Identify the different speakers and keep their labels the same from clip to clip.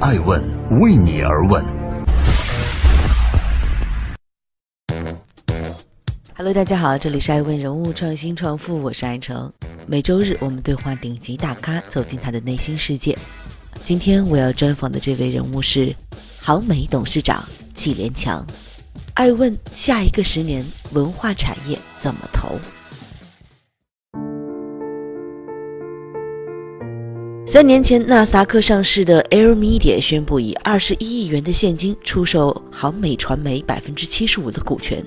Speaker 1: 爱问为你而问。
Speaker 2: Hello，大家好，这里是爱问人物创新创富，我是爱成。每周日我们对话顶级大咖，走进他的内心世界。今天我要专访的这位人物是航美董事长纪连强。爱问下一个十年文化产业怎么投？三年前，纳斯达克上市的 Air Media 宣布以二十一亿元的现金出售航美传媒百分之七十五的股权，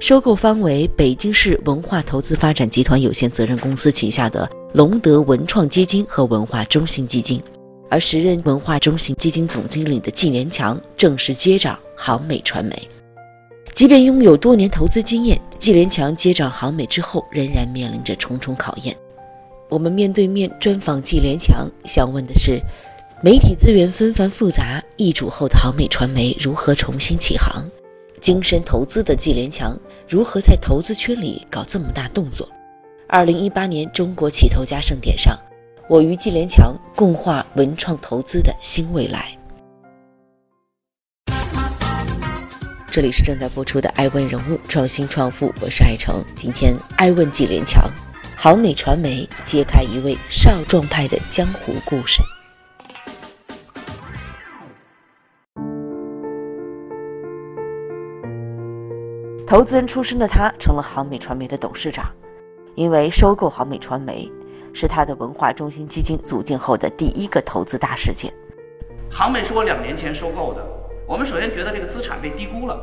Speaker 2: 收购方为北京市文化投资发展集团有限责任公司旗下的隆德文创基金和文化中心基金，而时任文化中心基金总经理的纪连强正式接掌航美传媒。即便拥有多年投资经验，纪连强接掌航美之后，仍然面临着重重考验。我们面对面专访纪连强，想问的是：媒体资源纷繁复杂，易主后的好美传媒如何重新起航？精深投资的纪连强如何在投资圈里搞这么大动作？二零一八年中国起投家盛典上，我与纪连强共话文创投资的新未来。这里是正在播出的《爱问人物创新创富》，我是爱成。今天爱问纪连强。好美传媒揭开一位少壮派的江湖故事。投资人出身的他，成了好美传媒的董事长。因为收购好美传媒，是他的文化中心基金组建后的第一个投资大事件。
Speaker 3: 好美是我两年前收购的。我们首先觉得这个资产被低估了。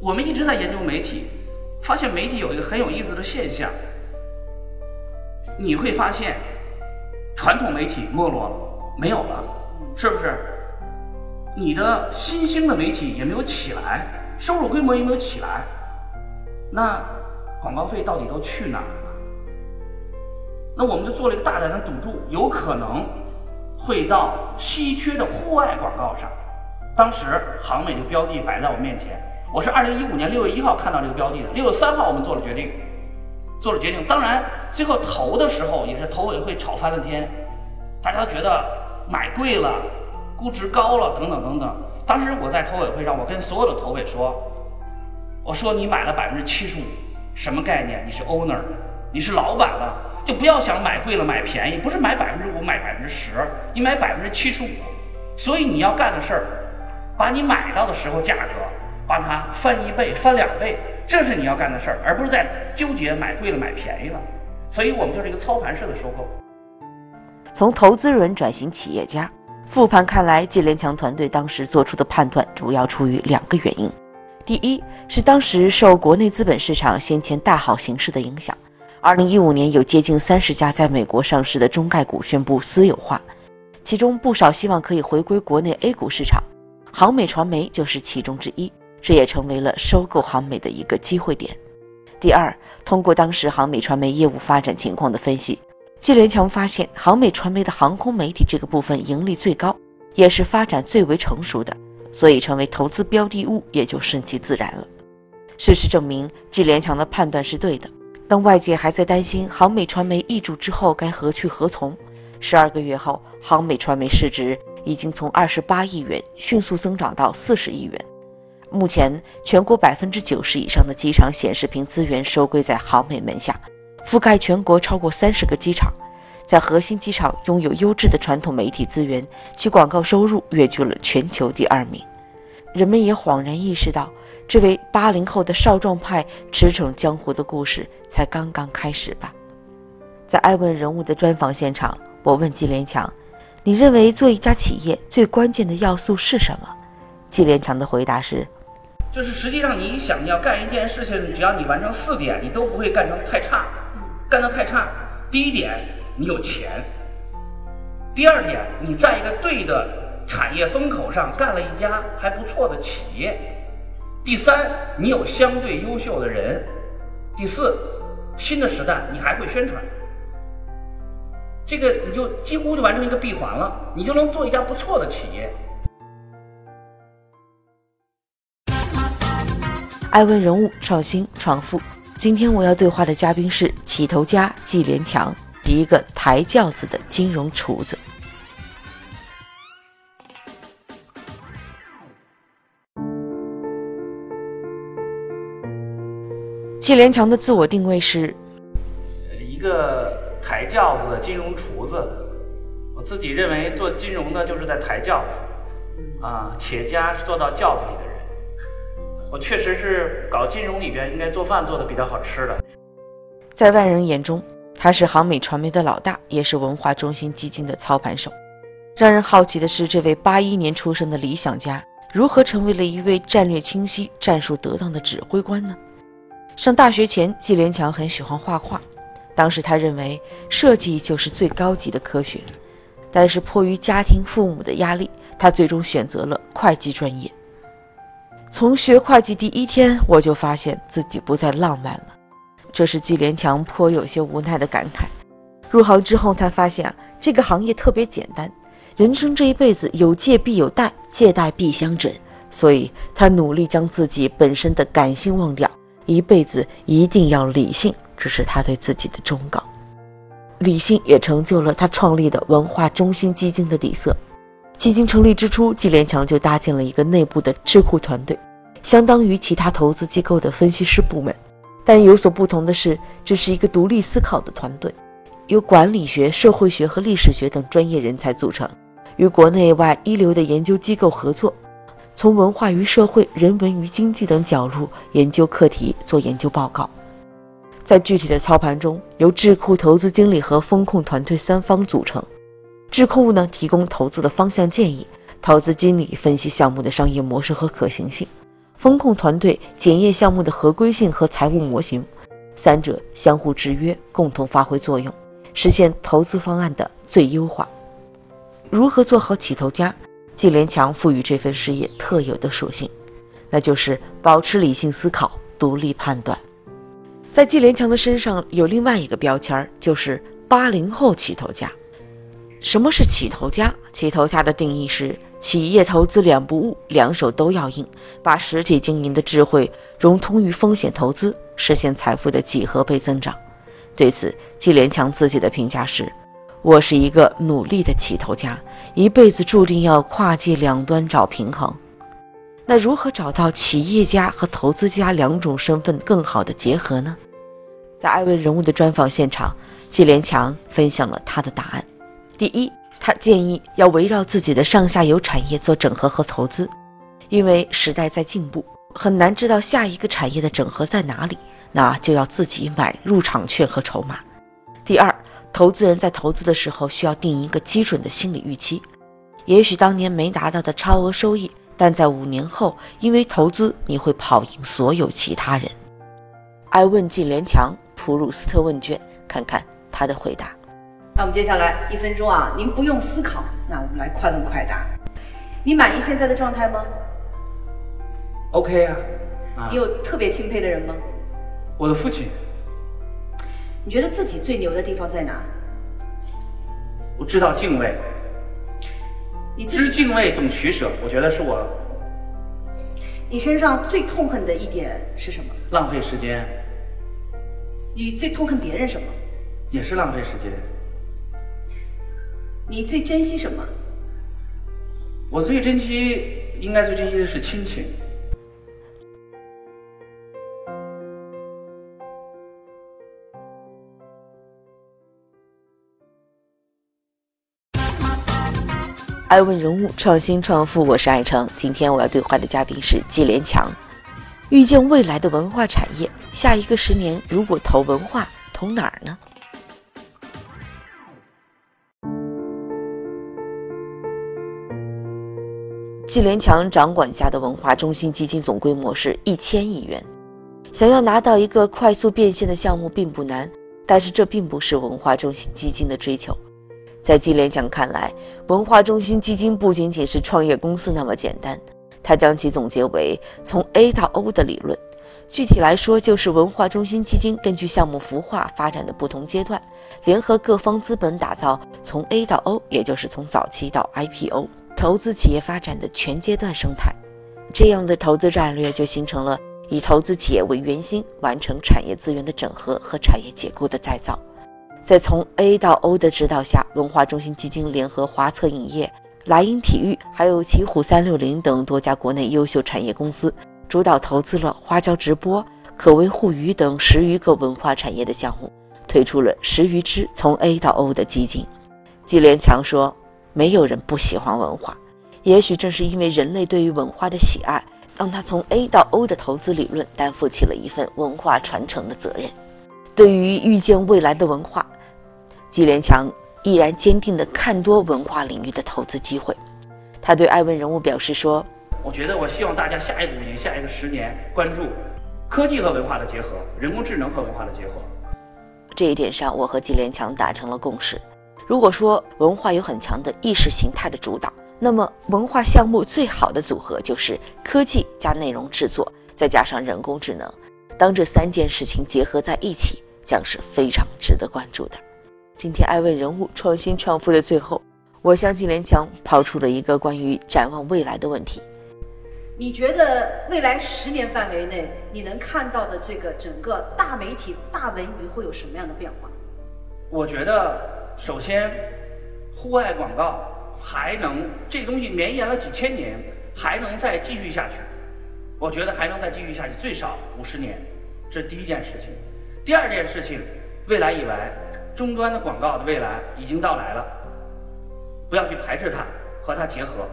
Speaker 3: 我们一直在研究媒体，发现媒体有一个很有意思的现象。你会发现，传统媒体没落了，没有了，是不是？你的新兴的媒体也没有起来，收入规模也没有起来，那广告费到底都去哪儿了？那我们就做了一个大胆的赌注，有可能会到稀缺的户外广告上。当时航美的标的摆在我面前，我是二零一五年六月一号看到这个标的的，六月三号我们做了决定。做了决定，当然最后投的时候也是投委会吵翻了天，大家觉得买贵了，估值高了，等等等等。当时我在投委会上，我跟所有的投委说，我说你买了百分之七十五，什么概念？你是 owner，你是老板了，就不要想买贵了买便宜，不是买百分之五买百分之十，你买百分之七十五。所以你要干的事儿，把你买到的时候价格，把它翻一倍，翻两倍。这是你要干的事儿，而不是在纠结买贵了买便宜了。所以我们就是一个操盘式的收购。
Speaker 2: 从投资人转型企业家，复盘看来，纪连强团队当时做出的判断主要出于两个原因：第一是当时受国内资本市场先前大好形势的影响，2015年有接近三十家在美国上市的中概股宣布私有化，其中不少希望可以回归国内 A 股市场，航美传媒就是其中之一。这也成为了收购航美的一个机会点。第二，通过当时航美传媒业务发展情况的分析，纪连强发现航美传媒的航空媒体这个部分盈利最高，也是发展最为成熟的，所以成为投资标的物也就顺其自然了。事实证明，纪连强的判断是对的。当外界还在担心航美传媒易主之后该何去何从，十二个月后，航美传媒市值已经从二十八亿元迅速增长到四十亿元。目前，全国百分之九十以上的机场显示屏资源收归在航美门下，覆盖全国超过三十个机场，在核心机场拥有优质的传统媒体资源，其广告收入跃居了全球第二名。人们也恍然意识到，这位八零后的少壮派驰骋江湖的故事才刚刚开始吧。在爱问人物的专访现场，我问纪连强：“你认为做一家企业最关键的要素是什么？”纪连强的回答是。
Speaker 3: 就是实际上，你想要干一件事情，只要你完成四点，你都不会干成太差，干得太差。第一点，你有钱；第二点，你在一个对的产业风口上干了一家还不错的企业；第三，你有相对优秀的人；第四，新的时代你还会宣传。这个你就几乎就完成一个闭环了，你就能做一家不错的企业。
Speaker 2: 爱问人物，创新创富。今天我要对话的嘉宾是起头家季连强，一个抬轿子的金融厨子。季连强的自我定位是，
Speaker 3: 一个抬轿子的金融厨子。我自己认为做金融的就是在抬轿子。啊，企业家是坐到轿子里的。我确实是搞金融里边应该做饭做的比较好吃的。
Speaker 2: 在外人眼中，他是航美传媒的老大，也是文化中心基金的操盘手。让人好奇的是，这位八一年出生的理想家，如何成为了一位战略清晰、战术得当的指挥官呢？上大学前，纪连强很喜欢画画，当时他认为设计就是最高级的科学。但是迫于家庭父母的压力，他最终选择了会计专业。从学会计第一天，我就发现自己不再浪漫了，这是纪连强颇有些无奈的感慨。入行之后，他发现啊，这个行业特别简单。人生这一辈子有借必有贷，借贷必相枕，所以他努力将自己本身的感性忘掉，一辈子一定要理性，这是他对自己的忠告。理性也成就了他创立的文化中心基金的底色。基金成立之初，纪连强就搭建了一个内部的智库团队，相当于其他投资机构的分析师部门。但有所不同的是，这是一个独立思考的团队，由管理学、社会学和历史学等专业人才组成。与国内外一流的研究机构合作，从文化与社会、人文与经济等角度研究课题，做研究报告。在具体的操盘中，由智库投资经理和风控团队三方组成。智库呢提供投资的方向建议，投资经理分析项目的商业模式和可行性，风控团队检验项目的合规性和财务模型，三者相互制约，共同发挥作用，实现投资方案的最优化。如何做好起头家？季连强赋予这份事业特有的属性，那就是保持理性思考、独立判断。在季连强的身上有另外一个标签，就是八零后起头家。什么是起头家？起头家的定义是：企业投资两不误，两手都要硬，把实体经营的智慧融通于风险投资，实现财富的几何倍增长。对此，季连强自己的评价是。我是一个努力的起头家，一辈子注定要跨界两端找平衡。那如何找到企业家和投资家两种身份更好的结合呢？在艾问人物的专访现场，季连强分享了他的答案。第一，他建议要围绕自己的上下游产业做整合和投资，因为时代在进步，很难知道下一个产业的整合在哪里，那就要自己买入场券和筹码。第二。投资人在投资的时候需要定一个基准的心理预期，也许当年没达到的超额收益，但在五年后，因为投资你会跑赢所有其他人。爱问纪连强普鲁斯特问卷，看看他的回答。
Speaker 4: 那我们接下来一分钟啊，您不用思考，那我们来快问快答。你满意现在的状态吗
Speaker 3: ？OK 啊。
Speaker 4: 你有特别钦佩的人吗？
Speaker 3: 我的父亲。
Speaker 4: 你觉得自己最牛的地方在哪？
Speaker 3: 我知道敬畏，
Speaker 4: 你
Speaker 3: 知敬畏懂取舍，我觉得是我。
Speaker 4: 你身上最痛恨的一点是什么？
Speaker 3: 浪费时间。
Speaker 4: 你最痛恨别人什么？
Speaker 3: 也是浪费时间。
Speaker 4: 你最珍惜什么？
Speaker 3: 我最珍惜，应该最珍惜的是亲情。
Speaker 2: 爱问人物创新创富，我是爱成。今天我要对话的嘉宾是季连强。遇见未来的文化产业，下一个十年如果投文化，投哪儿呢？纪连强掌管下的文化中心基金总规模是一千亿元，想要拿到一个快速变现的项目并不难，但是这并不是文化中心基金的追求。在纪连强看来，文化中心基金不仅仅是创业公司那么简单，他将其总结为从 A 到 O 的理论。具体来说，就是文化中心基金根据项目孵化发展的不同阶段，联合各方资本，打造从 A 到 O，也就是从早期到 IPO 投资企业发展的全阶段生态。这样的投资战略就形成了以投资企业为圆心，完成产业资源的整合和产业结构的再造。在从 A 到 O 的指导下，文化中心基金联合华策影业、莱茵体育，还有奇虎三六零等多家国内优秀产业公司，主导投资了花椒直播、可为互娱等十余个文化产业的项目，推出了十余支从 A 到 O 的基金。纪连强说：“没有人不喜欢文化，也许正是因为人类对于文化的喜爱，让他从 A 到 O 的投资理论担负起了一份文化传承的责任。对于预见未来的文化，纪连强毅然坚定地看多文化领域的投资机会。他对艾问人物表示说。”
Speaker 3: 我觉得，我希望大家下一个五年、下一个十年关注科技和文化的结合，人工智能和文化的结合。
Speaker 2: 这一点上，我和纪连强达成了共识。如果说文化有很强的意识形态的主导，那么文化项目最好的组合就是科技加内容制作，再加上人工智能。当这三件事情结合在一起，将是非常值得关注的。今天爱问人物创新创富的最后，我向纪连强抛出了一个关于展望未来的问题。
Speaker 4: 你觉得未来十年范围内，你能看到的这个整个大媒体、大文娱会有什么样的变化？
Speaker 3: 我觉得，首先，户外广告还能这东西绵延了几千年，还能再继续下去。我觉得还能再继续下去，最少五十年，这是第一件事情。第二件事情，未来以来，终端的广告的未来已经到来了，不要去排斥它，和它结合。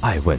Speaker 1: 爱问